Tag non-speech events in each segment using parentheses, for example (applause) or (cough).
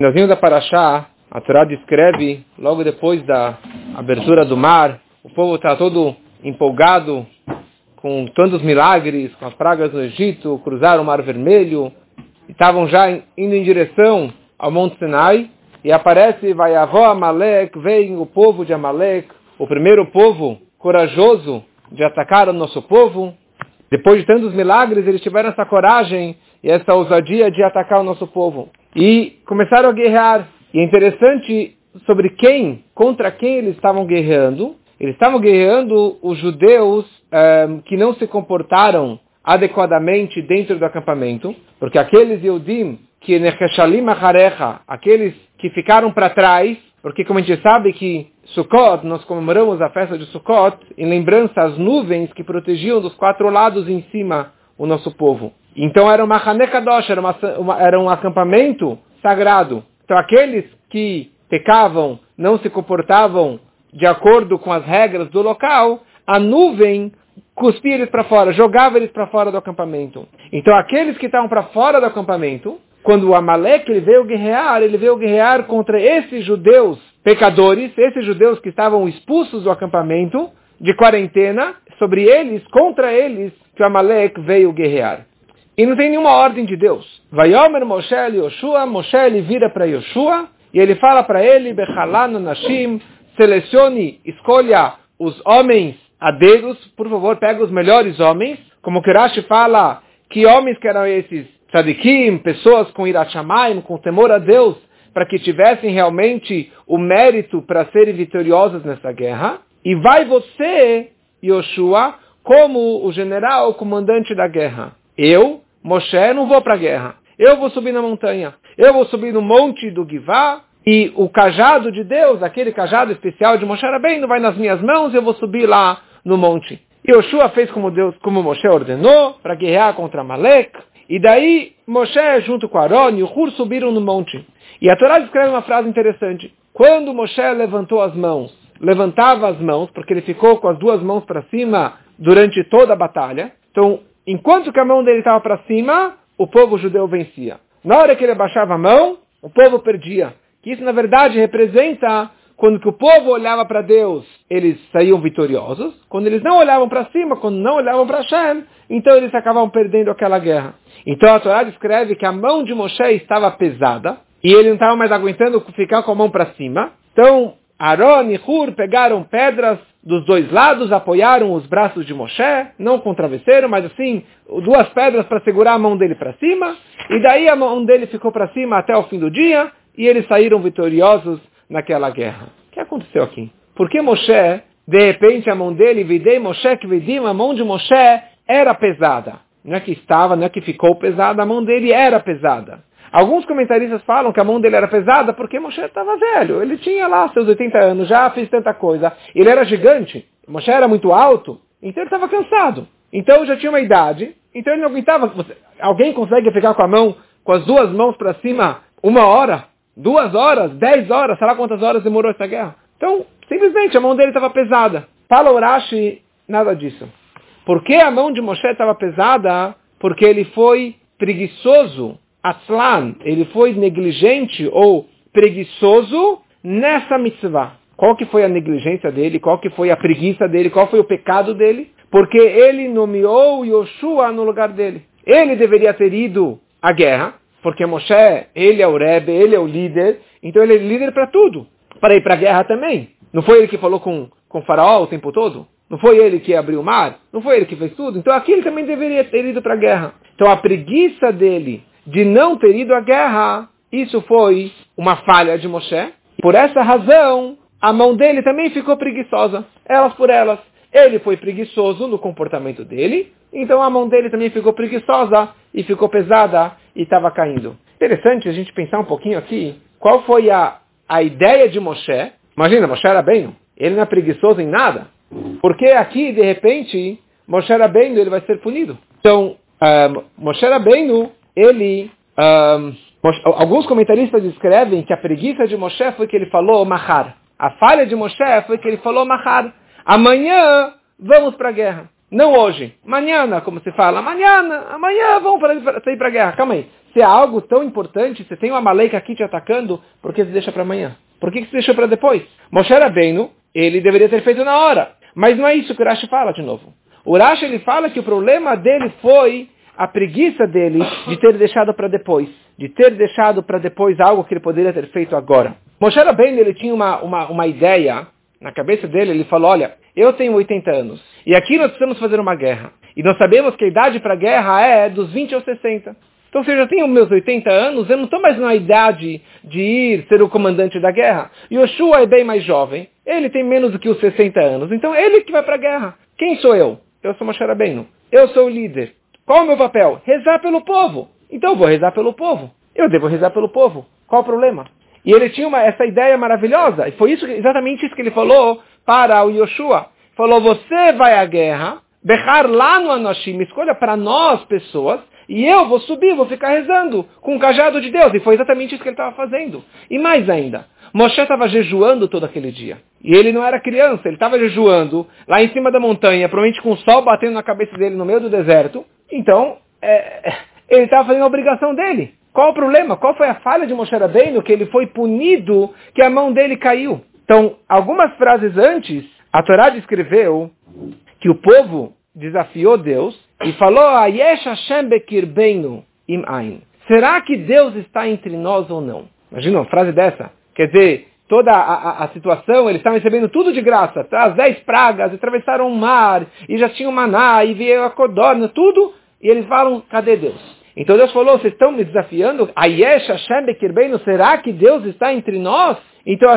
Finalzinho da Paraxá, a Torá descreve, logo depois da abertura do mar, o povo está todo empolgado com tantos milagres, com as pragas no Egito, cruzaram o Mar Vermelho, estavam já indo em direção ao Monte Sinai, e aparece, vai avó Amalek, vem o povo de Amalek, o primeiro povo corajoso de atacar o nosso povo. Depois de tantos milagres, eles tiveram essa coragem e essa ousadia de atacar o nosso povo e começaram a guerrear. E é interessante sobre quem, contra quem eles estavam guerreando. Eles estavam guerreando os judeus um, eh, que não se comportaram adequadamente dentro do acampamento, porque aqueles Eudim que necheshalim acharecha, aqueles que ficaram para trás, porque como a gente sabe que Sukkot, nós comemoramos a festa de Sukkot em lembrança às nuvens que protegiam dos quatro lados em cima o nosso povo. Então era uma Hanekadosh, era, uma, uma, era um acampamento sagrado. Então aqueles que pecavam, não se comportavam de acordo com as regras do local, a nuvem cuspia eles para fora, jogava eles para fora do acampamento. Então aqueles que estavam para fora do acampamento, quando o Amalek ele veio guerrear, ele veio guerrear contra esses judeus pecadores, esses judeus que estavam expulsos do acampamento, de quarentena, sobre eles, contra eles, que o Amalek veio guerrear. E não tem nenhuma ordem de Deus. Vaiomer Moshe Yoshua, Moshe ele vira para Yoshua e ele fala para ele, Bechalano Nashim, selecione, escolha os homens a dedos, por favor, pega os melhores homens. Como Kirashi fala, que homens que eram esses tzadikim, pessoas com irachamaim, com temor a Deus, para que tivessem realmente o mérito para serem vitoriosas nessa guerra. E vai você, Yoshua, como o general, o comandante da guerra. Eu Moshe, não vou para a guerra. Eu vou subir na montanha. Eu vou subir no monte do Givá. E o cajado de Deus, aquele cajado especial de Moshe Rabbeinu, vai nas minhas mãos eu vou subir lá no monte. E Yoshua fez como Deus, como Moshe ordenou, para guerrear contra Malek. E daí Moshe, junto com Aaron e o Hur, subiram no monte. E a Torá descreve uma frase interessante. Quando Moshe levantou as mãos, levantava as mãos, porque ele ficou com as duas mãos para cima durante toda a batalha. Então, Enquanto que a mão dele estava para cima, o povo judeu vencia. Na hora que ele abaixava a mão, o povo perdia. Que isso, na verdade, representa quando que o povo olhava para Deus, eles saíam vitoriosos. Quando eles não olhavam para cima, quando não olhavam para Hashem, então eles acabavam perdendo aquela guerra. Então a Torá descreve que a mão de Moshe estava pesada e ele não estava mais aguentando ficar com a mão para cima. Então Aaron e Hur pegaram pedras dos dois lados, apoiaram os braços de Moshe, não com travesseiro, mas assim, duas pedras para segurar a mão dele para cima, e daí a mão dele ficou para cima até o fim do dia, e eles saíram vitoriosos naquela guerra. O que aconteceu aqui? Porque Moshe, de repente a mão dele, videi Moshe que vidim, a mão de Moshe era pesada. Não é que estava, não é que ficou pesada, a mão dele era pesada. Alguns comentaristas falam que a mão dele era pesada porque Moshe estava velho. Ele tinha lá seus 80 anos, já fez tanta coisa. Ele era gigante, Moshe era muito alto, então ele estava cansado. Então já tinha uma idade, então ele não aguentava. Alguém consegue ficar com a mão, com as duas mãos para cima, uma hora, duas horas, dez horas, sei lá quantas horas demorou essa guerra? Então, simplesmente a mão dele estava pesada. Fala Urashi, nada disso. Por que a mão de Moshe estava pesada? Porque ele foi preguiçoso Atzlan, ele foi negligente ou preguiçoso nessa mitzvah. Qual que foi a negligência dele? Qual que foi a preguiça dele? Qual foi o pecado dele? Porque ele nomeou Yoshua no lugar dele. Ele deveria ter ido à guerra, porque Moshe, ele é o Rebbe, ele é o líder, então ele é líder para tudo. Para ir para a guerra também. Não foi ele que falou com, com o faraó o tempo todo? Não foi ele que abriu o mar? Não foi ele que fez tudo? Então aqui ele também deveria ter ido para a guerra. Então a preguiça dele de não ter ido à guerra, isso foi uma falha de Moshe. Por essa razão, a mão dele também ficou preguiçosa, elas por elas. Ele foi preguiçoso no comportamento dele, então a mão dele também ficou preguiçosa e ficou pesada e estava caindo. Interessante a gente pensar um pouquinho aqui, qual foi a, a ideia de Moshe? Imagina, Moshe era bem, ele não é preguiçoso em nada. Porque aqui, de repente, Moshe Rabbeinu ele vai ser punido. Então, uh, Moshe Rabbeinu ele, um, alguns comentaristas descrevem que a preguiça de Moshe foi que ele falou mahar. A falha de Moshe foi que ele falou mahar. Amanhã vamos para a guerra. Não hoje. Amanhã, como se fala. Amanhã, amanhã vamos para, sair para a guerra. Calma aí. se é algo tão importante, você tem uma maleca aqui te atacando, por que você deixa para amanhã? Por que você deixou para depois? Moshe Rabbeinu, ele deveria ter feito na hora. Mas não é isso que o Rashi fala de novo. O Rashi ele fala que o problema dele foi a preguiça dele de ter deixado para depois. De ter deixado para depois algo que ele poderia ter feito agora. Moshe Rabbeinu, ele tinha uma, uma, uma ideia na cabeça dele, ele falou, olha, eu tenho 80 anos, e aqui nós precisamos fazer uma guerra. E nós sabemos que a idade para guerra é dos 20 aos 60. Então, se eu já tenho meus 80 anos, eu não estou mais na idade de ir ser o comandante da guerra. Yoshua é bem mais jovem. Ele tem menos do que os 60 anos. Então, ele que vai para a guerra. Quem sou eu? Eu sou Moshe Rabbeinu. Eu sou o líder. Qual é o meu papel? Rezar pelo povo. Então, eu vou rezar pelo povo. Eu devo rezar pelo povo. Qual o problema? E ele tinha uma, essa ideia maravilhosa. E foi isso, exatamente isso que ele falou para o Yoshua. Falou, você vai à guerra, berrar lá no Anoshim, escolha para nós, pessoas, e eu vou subir, vou ficar rezando com o cajado de Deus. E foi exatamente isso que ele estava fazendo. E mais ainda, Moshe estava jejuando todo aquele dia. E ele não era criança, ele estava jejuando lá em cima da montanha, provavelmente com o sol batendo na cabeça dele no meio do deserto. Então, é, (laughs) ele estava fazendo a obrigação dele. Qual o problema? Qual foi a falha de Moshe Rabbeinu que ele foi punido, que a mão dele caiu? Então, algumas frases antes, a Torá descreveu que o povo desafiou Deus e falou, Ayesh Hashem bekirbeinu im ain. Será que Deus está entre nós ou não? Imagina uma frase dessa. Quer dizer, toda a, a, a, situação, eles estavam recebendo tudo de graça. Tá? As dez pragas, atravessaram o mar, e já tinham maná, e veio a codorna, tudo. E eles falam, cadê Deus? Então Deus falou, vocês estão me desafiando? Ayesh Hashem bekirbeinu, será que Deus está entre nós? Então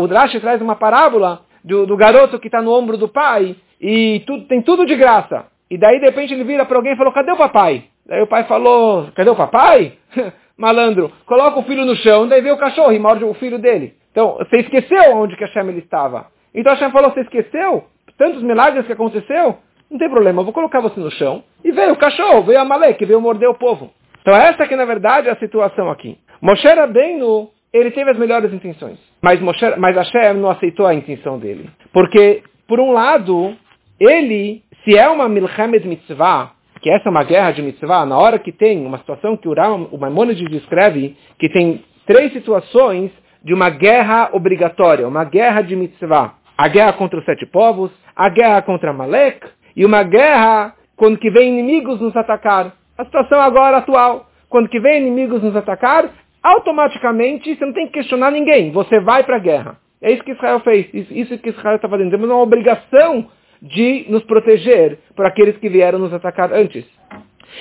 o Drash traz uma parábola do, do garoto que está no ombro do pai, e tem tudo de graça. E daí, de repente, ele vira para alguém e falou, cadê o papai? Daí o pai falou, cadê o papai? (laughs) Malandro, coloca o filho no chão, daí vê o cachorro e morde o filho dele. Então, você esqueceu onde que Hashem ele estava. Então Hashem falou, você esqueceu? Tantos milagres que aconteceu? Não tem problema, eu vou colocar você no chão. E veio o cachorro, veio a Malek, veio morder o povo. Então essa que na verdade é a situação aqui. Moshe Rabbeinu, ele teve as melhores intenções. Mas, Moshe, mas Hashem não aceitou a intenção dele. Porque, por um lado, ele se é uma milchemet mitzvah, que essa é uma guerra de mitzvah, na hora que tem uma situação que o, Ram, o Maimonides descreve, que tem três situações de uma guerra obrigatória, uma guerra de mitzvah. A guerra contra os sete povos, a guerra contra Malek e uma guerra quando que vem inimigos nos atacar. A situação agora atual, quando que vem inimigos nos atacar, automaticamente você não tem que questionar ninguém, você vai para a guerra. É isso que Israel fez, isso que Israel está fazendo. Temos uma obrigação de nos proteger por aqueles que vieram nos atacar antes.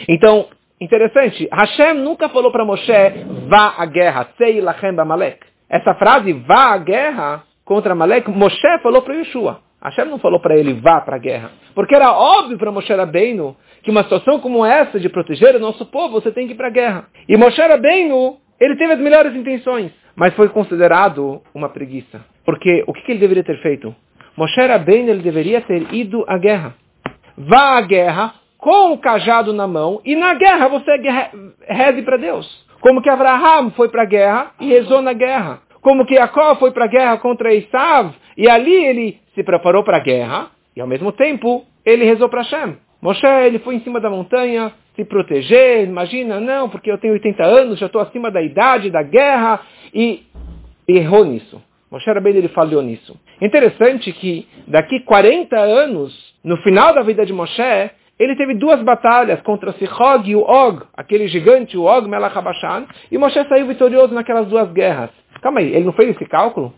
Então, interessante, Hashem nunca falou para Moshe, vá à guerra, sei lachem Malek. Essa frase, vá à guerra contra Malek, Moshe falou para Yeshua. Hashem não falou para ele, vá para a guerra. Porque era óbvio para Moshe Rabbeinu que uma situação como essa de proteger o nosso povo, você tem que ir para a guerra. E Moshe Rabbeinu, ele teve as melhores intenções, mas foi considerado uma preguiça. Porque o que, ele deveria ter feito? Moshe Rabbeinu ele deveria ter ido à guerra. Vá à guerra com o cajado na mão e na guerra você reze para Deus. Como que Abraham foi para a guerra e rezou na guerra. Como que Jacó foi para a guerra contra Esav e ali ele se preparou para a guerra e ao mesmo tempo ele rezou para Hashem. Moshe ele foi em cima da montanha se proteger, imagina, não, porque eu tenho 80 anos, já estou acima da idade da guerra e errou nisso. Moshe Rabbeinu ele falhou nisso. Interessante que daqui 40 anos, no final da vida de Moshe, ele teve duas batalhas contra Sichog e o Og, aquele gigante, o Og Melach Habashan, e Moshe saiu vitorioso naquelas duas guerras. Calma aí, ele não fez esse cálculo?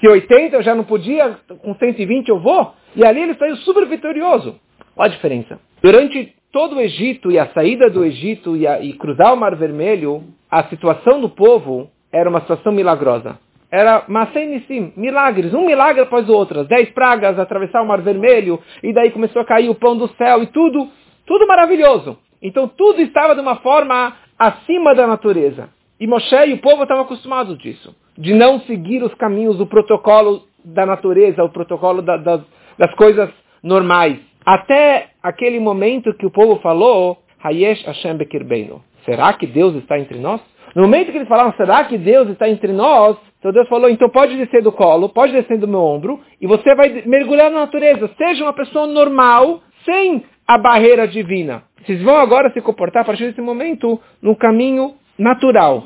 Se 80 eu já não podia, com 120 eu vou? E ali ele saiu super vitorioso. Olha a diferença. Durante todo o Egito e a saída do Egito e, a, e cruzar o Mar Vermelho, a situação do povo era uma situação milagrosa era Masenissim, milagres, um milagre após o outro. Dez pragas, atravessar o Mar Vermelho, e daí começou a cair o pão do céu, e tudo, tudo maravilhoso. Então tudo estava de uma forma acima da natureza. E Moshe e o povo estavam acostumados disso, de não seguir os caminhos do protocolo da natureza, o protocolo da, das, das coisas normais. Até aquele momento que o povo falou, Hayesh Hashem Bekirbeinu. Será que Deus está entre nós? No momento que eles falaram, será que Deus está entre nós? Então Deus falou, então pode descer do colo, pode descer do meu ombro, e você vai mergulhar na natureza. Seja uma pessoa normal, sem a barreira divina. vocês vão agora se comportar a partir desse momento no caminho natural.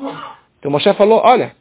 Então Moshe falou, olha,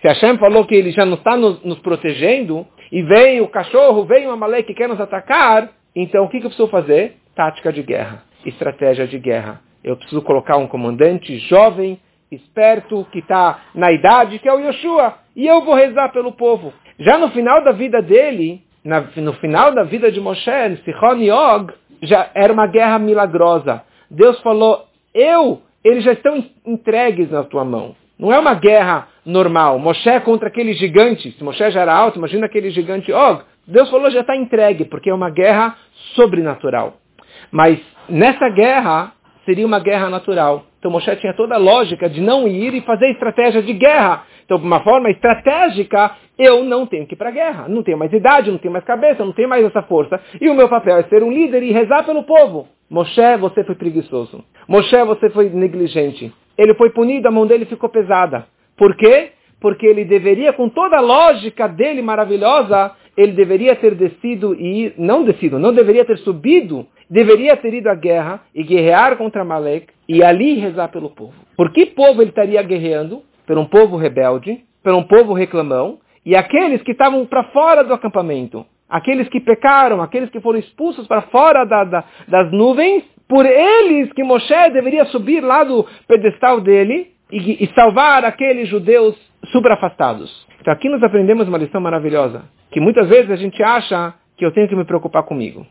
se Hashem falou que ele já não está nos, nos, protegendo, e vem o cachorro, vem o Amalek que quer nos atacar, então o que, que eu preciso fazer? Tática de guerra, estratégia de guerra. Eu preciso colocar um comandante jovem, esperto, que está na idade, que é o Yoshua, e eu vou rezar pelo povo. Já no final da vida dele, na, no final da vida de Moshe, Sichon e Og, já era uma guerra milagrosa. Deus falou, eu, eles já estão entregues na tua mão. Não é uma guerra normal. Moshe contra aquele gigante. Se Moshe já era alto, imagina aquele gigante Og. Deus falou, já está entregue, porque é uma guerra sobrenatural. Mas nessa guerra, seria uma guerra natural. Então Moshe tinha toda a lógica de não ir e fazer estratégia de guerra. Então, de uma forma estratégica, eu não tenho que ir para a guerra. Não tenho mais idade, não tenho mais cabeça, não tenho mais essa força. E o meu papel é ser um líder e rezar pelo povo. Moshe, você foi preguiçoso. Moshe, você foi negligente. Ele foi punido, a mão dele ficou pesada. Por quê? Porque ele deveria, com toda a lógica dele maravilhosa, ele deveria ter descido e não descido, não deveria ter subido, deveria ter ido à guerra e guerrear contra Malek e ali rezar pelo povo. Por que povo ele estaria guerreando? Por um povo rebelde, por um povo reclamão, e aqueles que estavam para fora do acampamento, aqueles que pecaram, aqueles que foram expulsos para fora da, da, das nuvens, por eles que Moshe deveria subir lá do pedestal dele e, e salvar aqueles judeus subafastados. Então aqui nós aprendemos uma lição maravilhosa, que muitas vezes a gente acha que eu tenho que me preocupar comigo.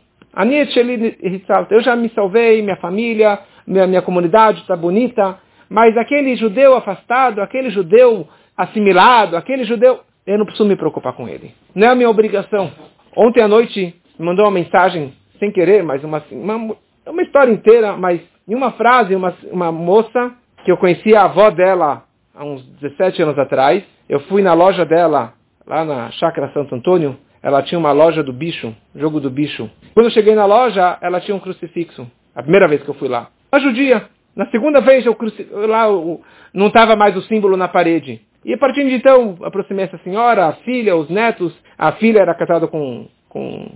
Eu já me salvei, minha família, minha, minha comunidade está bonita, mas aquele judeu afastado, aquele judeu assimilado, aquele judeu, eu não preciso me preocupar com ele. Não é a minha obrigação. Ontem à noite me mandou uma mensagem, sem querer, mas uma, uma, uma história inteira, mas em uma frase, uma, uma moça que eu conhecia a avó dela há uns 17 anos atrás. Eu fui na loja dela, lá na Chácara Santo Antônio. Ela tinha uma loja do bicho, jogo do bicho. Quando eu cheguei na loja, ela tinha um crucifixo. A primeira vez que eu fui lá. Uma judia. Na segunda vez, eu cruci... lá eu... não estava mais o símbolo na parede. E a partir de então, aproximei essa senhora, a filha, os netos. A filha era casada com, com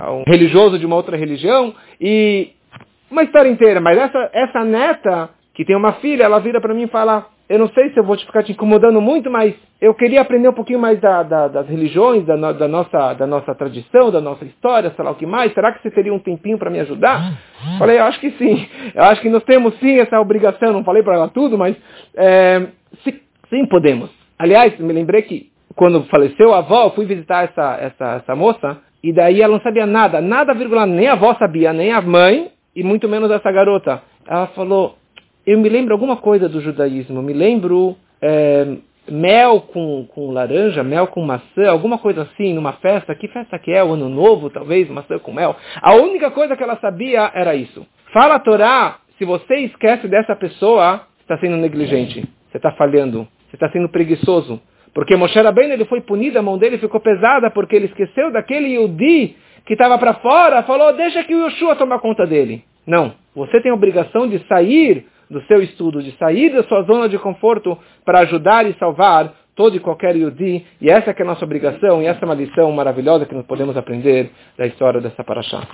um religioso de uma outra religião. E uma história inteira. Mas essa, essa neta que tem uma filha, ela vira para mim e fala, eu não sei se eu vou te ficar te incomodando muito, mas eu queria aprender um pouquinho mais da, da, das religiões, da, da, nossa, da nossa tradição, da nossa história, sei lá o que mais. Será que você teria um tempinho para me ajudar? Falei, eu acho que sim. Eu acho que nós temos sim essa obrigação. Não falei para ela tudo, mas é, sim, sim, podemos. Aliás, me lembrei que quando faleceu a avó, eu fui visitar essa, essa, essa moça e daí ela não sabia nada, nada, vírgula, nem a avó sabia, nem a mãe e muito menos essa garota. Ela falou, eu me lembro alguma coisa do judaísmo, me lembro é, mel com, com laranja, mel com maçã, alguma coisa assim, numa festa, que festa que é? O ano novo, talvez, maçã com mel. A única coisa que ela sabia era isso. Fala a Torá, se você esquece dessa pessoa, está sendo negligente, você está falhando, você está sendo preguiçoso. Porque Moshe Rabbeinu ele foi punido, a mão dele ficou pesada porque ele esqueceu daquele Yudi que estava para fora, falou, deixa que o Yoshua tomar conta dele. Não, você tem a obrigação de sair do seu estudo, de sair da sua zona de conforto para ajudar e salvar todo e qualquer Yudi. E essa é, a nossa obrigação, e essa é uma lição maravilhosa que nós podemos aprender da história dessa paraxá.